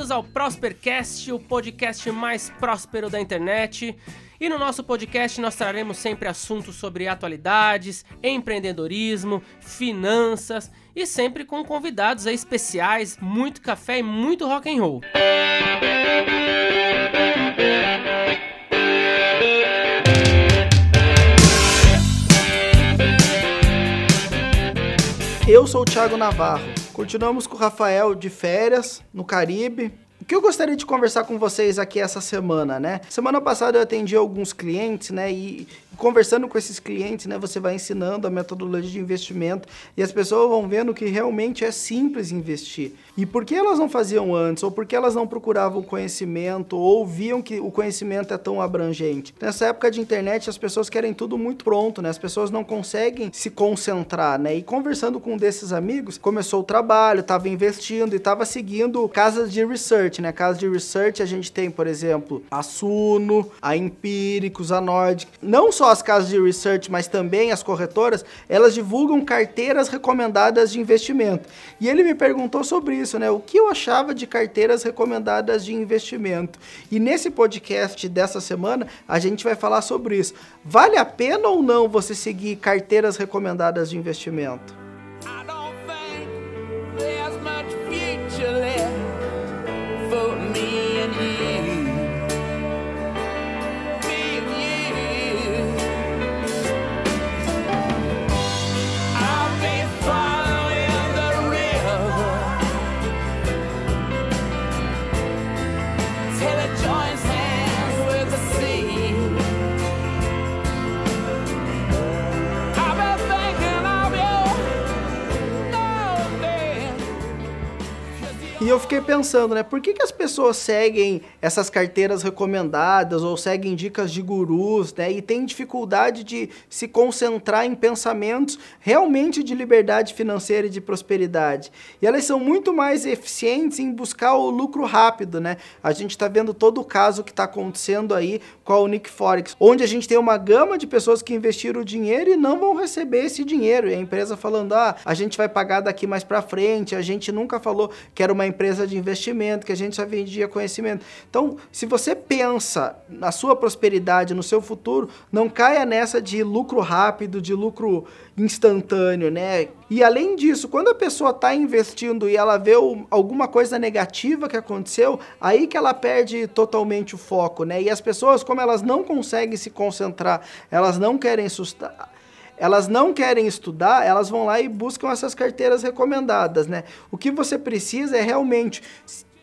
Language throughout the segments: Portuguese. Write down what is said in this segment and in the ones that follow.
Bem-vindos ao Prospercast, o podcast mais próspero da internet. E no nosso podcast nós traremos sempre assuntos sobre atualidades, empreendedorismo, finanças e sempre com convidados especiais, muito café e muito rock and roll. Eu sou o Thiago Navarro. Continuamos com o Rafael de férias no Caribe. Que eu gostaria de conversar com vocês aqui essa semana, né? Semana passada eu atendi alguns clientes, né? E conversando com esses clientes, né, você vai ensinando a metodologia de investimento e as pessoas vão vendo que realmente é simples investir. E por que elas não faziam antes? Ou por que elas não procuravam conhecimento? Ou viam que o conhecimento é tão abrangente? Nessa época de internet, as pessoas querem tudo muito pronto, né? As pessoas não conseguem se concentrar, né? E conversando com um desses amigos, começou o trabalho, estava investindo e estava seguindo casas de research, né? Casas de research a gente tem, por exemplo, a Suno, a Empíricos, a Nordic. Não só as casas de research, mas também as corretoras, elas divulgam carteiras recomendadas de investimento. E ele me perguntou sobre isso, né? O que eu achava de carteiras recomendadas de investimento. E nesse podcast dessa semana, a gente vai falar sobre isso. Vale a pena ou não você seguir carteiras recomendadas de investimento? Eu fiquei pensando, né? Por que, que as pessoas seguem essas carteiras recomendadas ou seguem dicas de gurus, né? E têm dificuldade de se concentrar em pensamentos realmente de liberdade financeira e de prosperidade. E elas são muito mais eficientes em buscar o lucro rápido, né? A gente está vendo todo o caso que está acontecendo aí com a Unique Forex, onde a gente tem uma gama de pessoas que investiram dinheiro e não vão receber esse dinheiro. E a empresa falando, ah, a gente vai pagar daqui mais para frente, a gente nunca falou que era uma empresa de investimento, que a gente só vendia conhecimento. Então, se você pensa na sua prosperidade, no seu futuro, não caia nessa de lucro rápido, de lucro instantâneo, né? E além disso, quando a pessoa está investindo e ela vê alguma coisa negativa que aconteceu, aí que ela perde totalmente o foco, né? E as pessoas, como elas não conseguem se concentrar, elas não querem sustentar elas não querem estudar, elas vão lá e buscam essas carteiras recomendadas, né? O que você precisa é realmente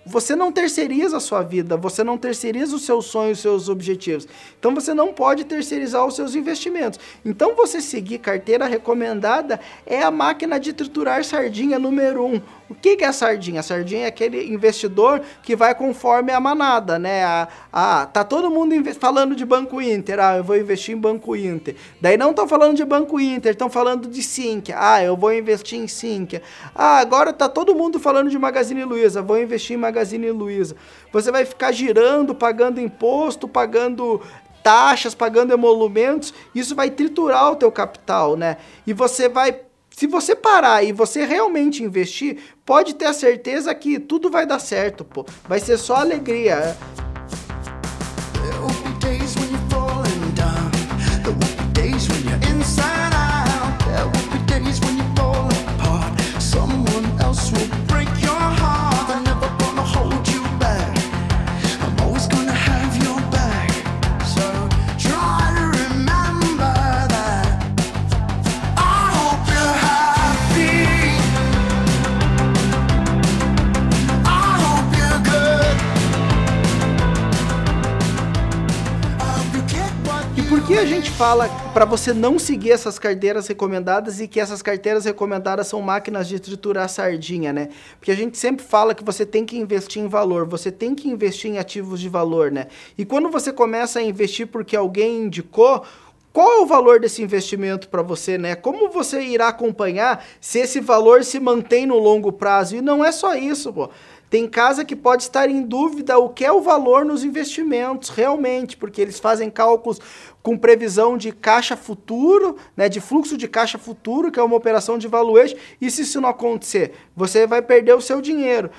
você não terceiriza a sua vida, você não terceiriza os seus sonhos, os seus objetivos. Então você não pode terceirizar os seus investimentos. Então você seguir carteira recomendada é a máquina de triturar sardinha número um. O que, é a sardinha? Sardinha é aquele investidor que vai conforme a manada, né? A, a, tá todo mundo falando de Banco Inter. Ah, eu vou investir em Banco Inter. Daí não estão falando de Banco Inter, estão falando de Sinqia. Ah, eu vou investir em Sinqia. Ah, agora tá todo mundo falando de Magazine Luiza. Vou investir em Magazine Luiza. Você vai ficar girando, pagando imposto, pagando taxas, pagando emolumentos, isso vai triturar o teu capital, né? E você vai se você parar e você realmente investir, pode ter a certeza que tudo vai dar certo, pô. Vai ser só alegria. Que a gente fala para você não seguir essas carteiras recomendadas e que essas carteiras recomendadas são máquinas de triturar sardinha, né? Porque a gente sempre fala que você tem que investir em valor, você tem que investir em ativos de valor, né? E quando você começa a investir porque alguém indicou, qual é o valor desse investimento para você, né? Como você irá acompanhar se esse valor se mantém no longo prazo? E não é só isso, pô. Tem casa que pode estar em dúvida o que é o valor nos investimentos, realmente, porque eles fazem cálculos com previsão de caixa futuro, né, de fluxo de caixa futuro, que é uma operação de valuation, e se isso não acontecer, você vai perder o seu dinheiro.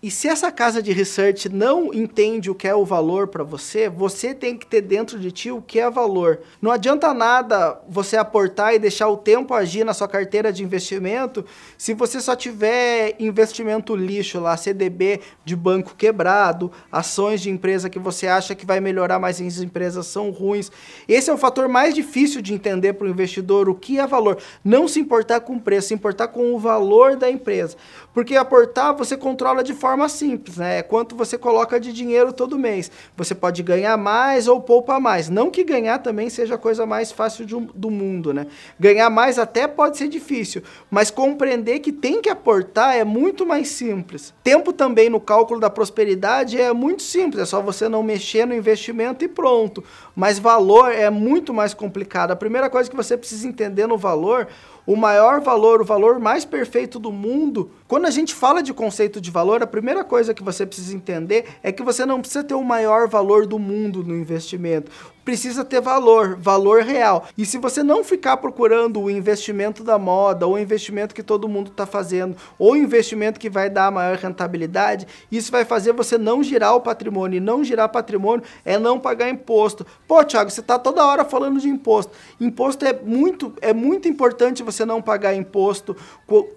E se essa casa de research não entende o que é o valor para você, você tem que ter dentro de ti o que é valor. Não adianta nada você aportar e deixar o tempo agir na sua carteira de investimento se você só tiver investimento lixo lá, CDB de banco quebrado, ações de empresa que você acha que vai melhorar, mas as empresas são ruins. Esse é o fator mais difícil de entender para o investidor o que é valor. Não se importar com o preço, se importar com o valor da empresa. Porque aportar você controla de forma simples, né? É quanto você coloca de dinheiro todo mês. Você pode ganhar mais ou poupar mais. Não que ganhar também seja a coisa mais fácil de, do mundo, né? Ganhar mais até pode ser difícil, mas compreender que tem que aportar é muito mais simples. Tempo também no cálculo da prosperidade é muito simples, é só você não mexer no investimento e pronto. Mas valor é muito mais complicado. A primeira coisa que você precisa entender no valor o maior valor, o valor mais perfeito do mundo. Quando a gente fala de conceito de valor, a primeira coisa que você precisa entender é que você não precisa ter o maior valor do mundo no investimento precisa ter valor, valor real. E se você não ficar procurando o investimento da moda, ou o investimento que todo mundo está fazendo, ou o investimento que vai dar a maior rentabilidade, isso vai fazer você não girar o patrimônio. E não girar patrimônio é não pagar imposto. Pô, Thiago, você está toda hora falando de imposto. Imposto é muito, é muito importante você não pagar imposto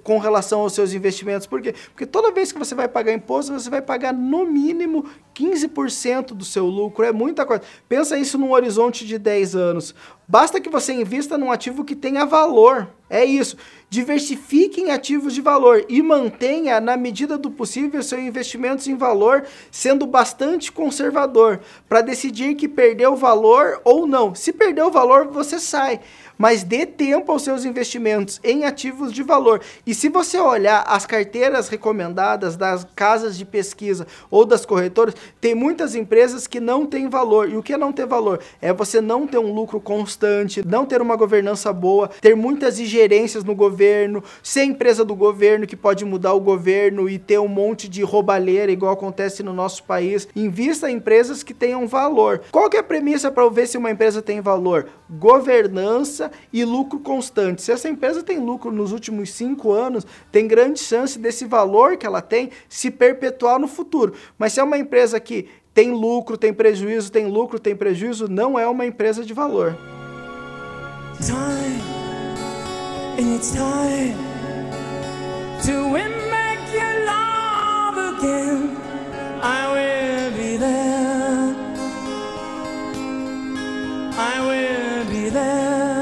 com, relação aos seus investimentos. Por quê? Porque toda vez que você vai pagar imposto, você vai pagar no mínimo 15% do seu lucro. É muita coisa. Pensa isso num horizonte de 10 anos. Basta que você invista num ativo que tenha valor. É isso. Diversifique em ativos de valor e mantenha, na medida do possível, seus investimentos em valor, sendo bastante conservador, para decidir que perdeu valor ou não. Se perdeu valor, você sai mas dê tempo aos seus investimentos em ativos de valor. E se você olhar as carteiras recomendadas das casas de pesquisa ou das corretoras, tem muitas empresas que não têm valor. E o que é não ter valor? É você não ter um lucro constante, não ter uma governança boa, ter muitas ingerências no governo, ser empresa do governo que pode mudar o governo e ter um monte de roubalheira, igual acontece no nosso país. Invista em empresas que tenham valor. Qual que é a premissa para ver se uma empresa tem valor? Governança e lucro constante. Se essa empresa tem lucro nos últimos cinco anos, tem grande chance desse valor que ela tem se perpetuar no futuro. Mas se é uma empresa que tem lucro, tem prejuízo, tem lucro, tem prejuízo, não é uma empresa de valor. I will be there.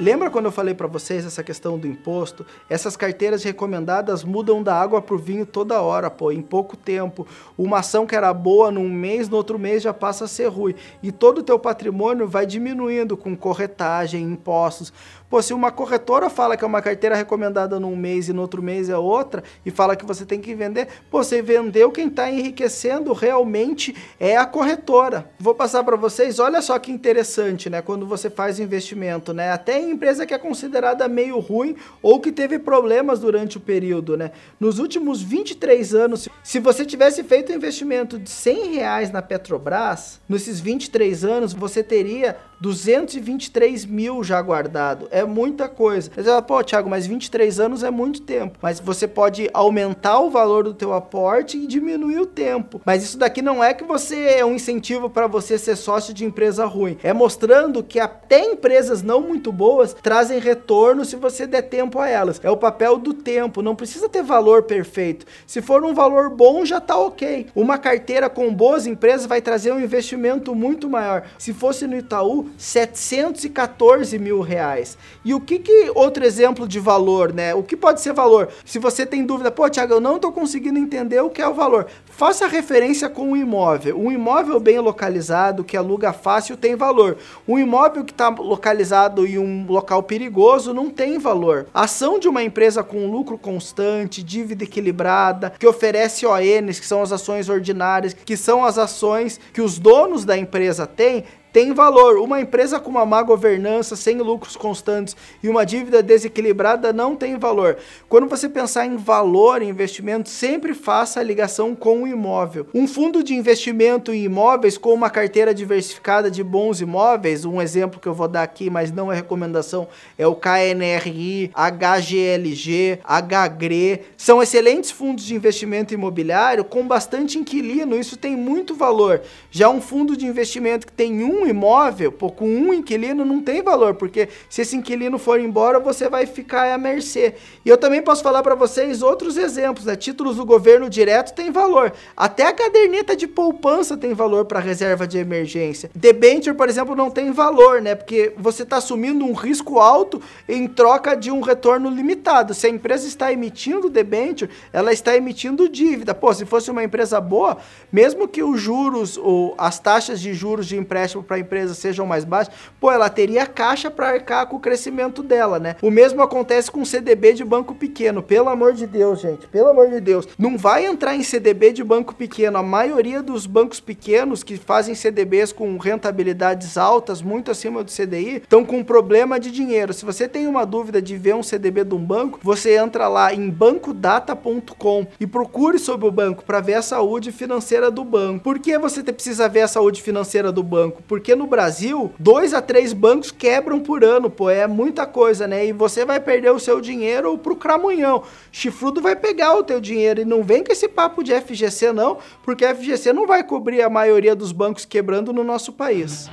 Lembra quando eu falei para vocês essa questão do imposto? Essas carteiras recomendadas mudam da água pro vinho toda hora, pô, em pouco tempo. Uma ação que era boa num mês, no outro mês já passa a ser ruim. E todo o teu patrimônio vai diminuindo com corretagem, impostos. Pô, se uma corretora fala que é uma carteira recomendada num mês e no outro mês é outra, e fala que você tem que vender, pô, você vendeu, quem está enriquecendo realmente é a corretora. Vou passar para vocês, olha só que interessante, né? Quando você faz investimento, né? Até em empresa que é considerada meio ruim ou que teve problemas durante o período, né? Nos últimos 23 anos, se você tivesse feito um investimento de 100 reais na Petrobras, nesses 23 anos, você teria 223 mil já guardado. É muita coisa. Você fala, pô, Thiago, mas 23 anos é muito tempo. Mas você pode aumentar o valor do teu aporte e diminuir o tempo. Mas isso daqui não é que você é um incentivo para você ser sócio de empresa ruim. É mostrando que até empresas não muito boas trazem retorno se você der tempo a elas. É o papel do tempo. Não precisa ter valor perfeito. Se for um valor bom, já tá ok. Uma carteira com boas empresas vai trazer um investimento muito maior. Se fosse no Itaú, 714 mil reais. E o que, que outro exemplo de valor, né? O que pode ser valor? Se você tem dúvida, pô, Thiago, eu não estou conseguindo entender o que é o valor. Faça referência com um imóvel. Um imóvel bem localizado, que aluga fácil, tem valor. Um imóvel que está localizado em um local perigoso não tem valor. A ação de uma empresa com lucro constante, dívida equilibrada, que oferece ONs, que são as ações ordinárias, que são as ações que os donos da empresa têm, tem valor. Uma empresa com uma má governança, sem lucros constantes e uma dívida desequilibrada não tem valor. Quando você pensar em valor em investimento, sempre faça a ligação com o imóvel. Um fundo de investimento em imóveis com uma carteira diversificada de bons imóveis, um exemplo que eu vou dar aqui, mas não é recomendação, é o KNRI, HGLG, HGRE, são excelentes fundos de investimento imobiliário com bastante inquilino, isso tem muito valor. Já um fundo de investimento que tem um um imóvel, pô, com um inquilino não tem valor, porque se esse inquilino for embora, você vai ficar à mercê. E eu também posso falar para vocês outros exemplos, né? Títulos do governo direto tem valor. Até a caderneta de poupança tem valor para reserva de emergência. Debenture, por exemplo, não tem valor, né? Porque você está assumindo um risco alto em troca de um retorno limitado. Se a empresa está emitindo debenture, ela está emitindo dívida. Pô, se fosse uma empresa boa, mesmo que os juros ou as taxas de juros de empréstimo para a empresa sejam mais baixas, pô, ela teria caixa para arcar com o crescimento dela, né? O mesmo acontece com CDB de banco pequeno. Pelo amor de Deus, gente, pelo amor de Deus, não vai entrar em CDB de banco pequeno. A maioria dos bancos pequenos que fazem CDBs com rentabilidades altas, muito acima do CDI, estão com problema de dinheiro. Se você tem uma dúvida de ver um CDB de um banco, você entra lá em bancodata.com e procure sobre o banco para ver a saúde financeira do banco. Por que você precisa ver a saúde financeira do banco? Porque porque no Brasil, dois a três bancos quebram por ano, pô, é muita coisa, né? E você vai perder o seu dinheiro pro cramunhão. Chifrudo vai pegar o teu dinheiro e não vem com esse papo de FGC não, porque a FGC não vai cobrir a maioria dos bancos quebrando no nosso país.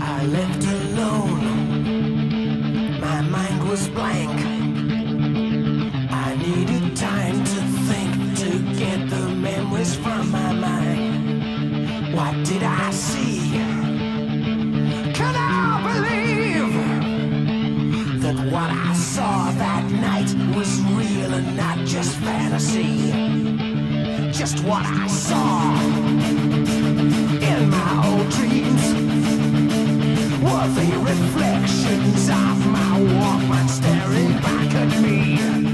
I left alone. My mind was blank. What did I see? Can I believe that what I saw that night was real and not just fantasy? Just what I saw in my old dreams were the reflections of my Walkman staring back at me.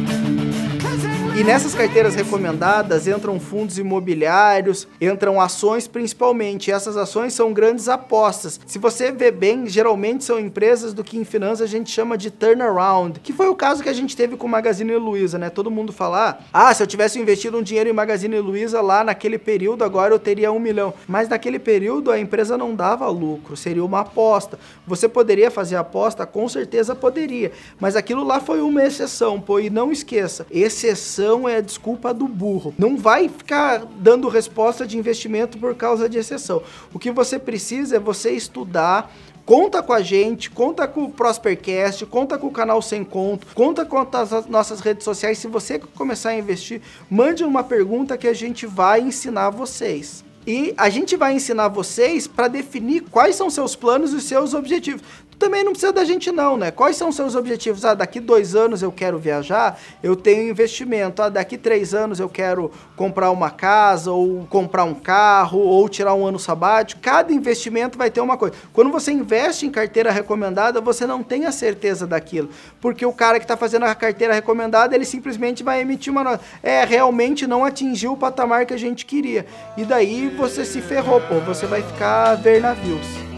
E nessas carteiras recomendadas entram fundos imobiliários, entram ações principalmente. Essas ações são grandes apostas. Se você vê bem, geralmente são empresas do que em finanças a gente chama de turnaround, que foi o caso que a gente teve com o Magazine Luiza, né? Todo mundo falar, ah, se eu tivesse investido um dinheiro em Magazine Luiza lá naquele período, agora eu teria um milhão. Mas naquele período a empresa não dava lucro, seria uma aposta. Você poderia fazer aposta? Com certeza poderia. Mas aquilo lá foi uma exceção, pô, e não esqueça, exceção exceção é desculpa do burro. Não vai ficar dando resposta de investimento por causa de exceção. O que você precisa é você estudar Conta com a gente, conta com o Prospercast, conta com o canal Sem Conto, conta com as nossas redes sociais. Se você começar a investir, mande uma pergunta que a gente vai ensinar vocês. E a gente vai ensinar vocês para definir quais são seus planos e seus objetivos também não precisa da gente não, né? Quais são os seus objetivos? Ah, daqui dois anos eu quero viajar, eu tenho investimento. Ah, daqui três anos eu quero comprar uma casa, ou comprar um carro, ou tirar um ano sabático. Cada investimento vai ter uma coisa. Quando você investe em carteira recomendada, você não tem a certeza daquilo. Porque o cara que está fazendo a carteira recomendada, ele simplesmente vai emitir uma nota. É, realmente não atingiu o patamar que a gente queria. E daí você se ferrou, pô. Você vai ficar ver navios.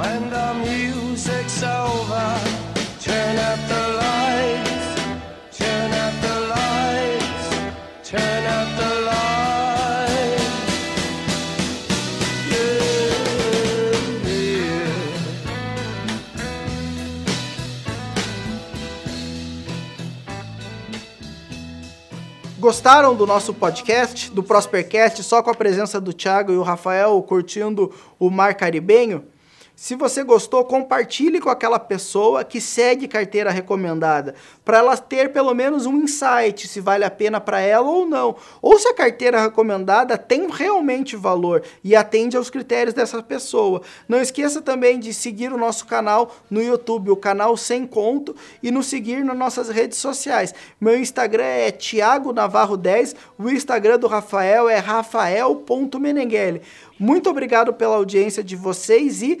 When the music's over, turn up the lights, turn up the lights, turn up the lights. Yeah, yeah. Gostaram do nosso podcast, do Prospercast, só com a presença do Thiago e o Rafael curtindo o mar caribenho? Se você gostou, compartilhe com aquela pessoa que segue carteira recomendada, para ela ter pelo menos um insight se vale a pena para ela ou não, ou se a carteira recomendada tem realmente valor e atende aos critérios dessa pessoa. Não esqueça também de seguir o nosso canal no YouTube, o canal Sem Conto, e nos seguir nas nossas redes sociais. Meu Instagram é Thiago Navarro 10, o Instagram do Rafael é rafael.meneghelli. Muito obrigado pela audiência de vocês e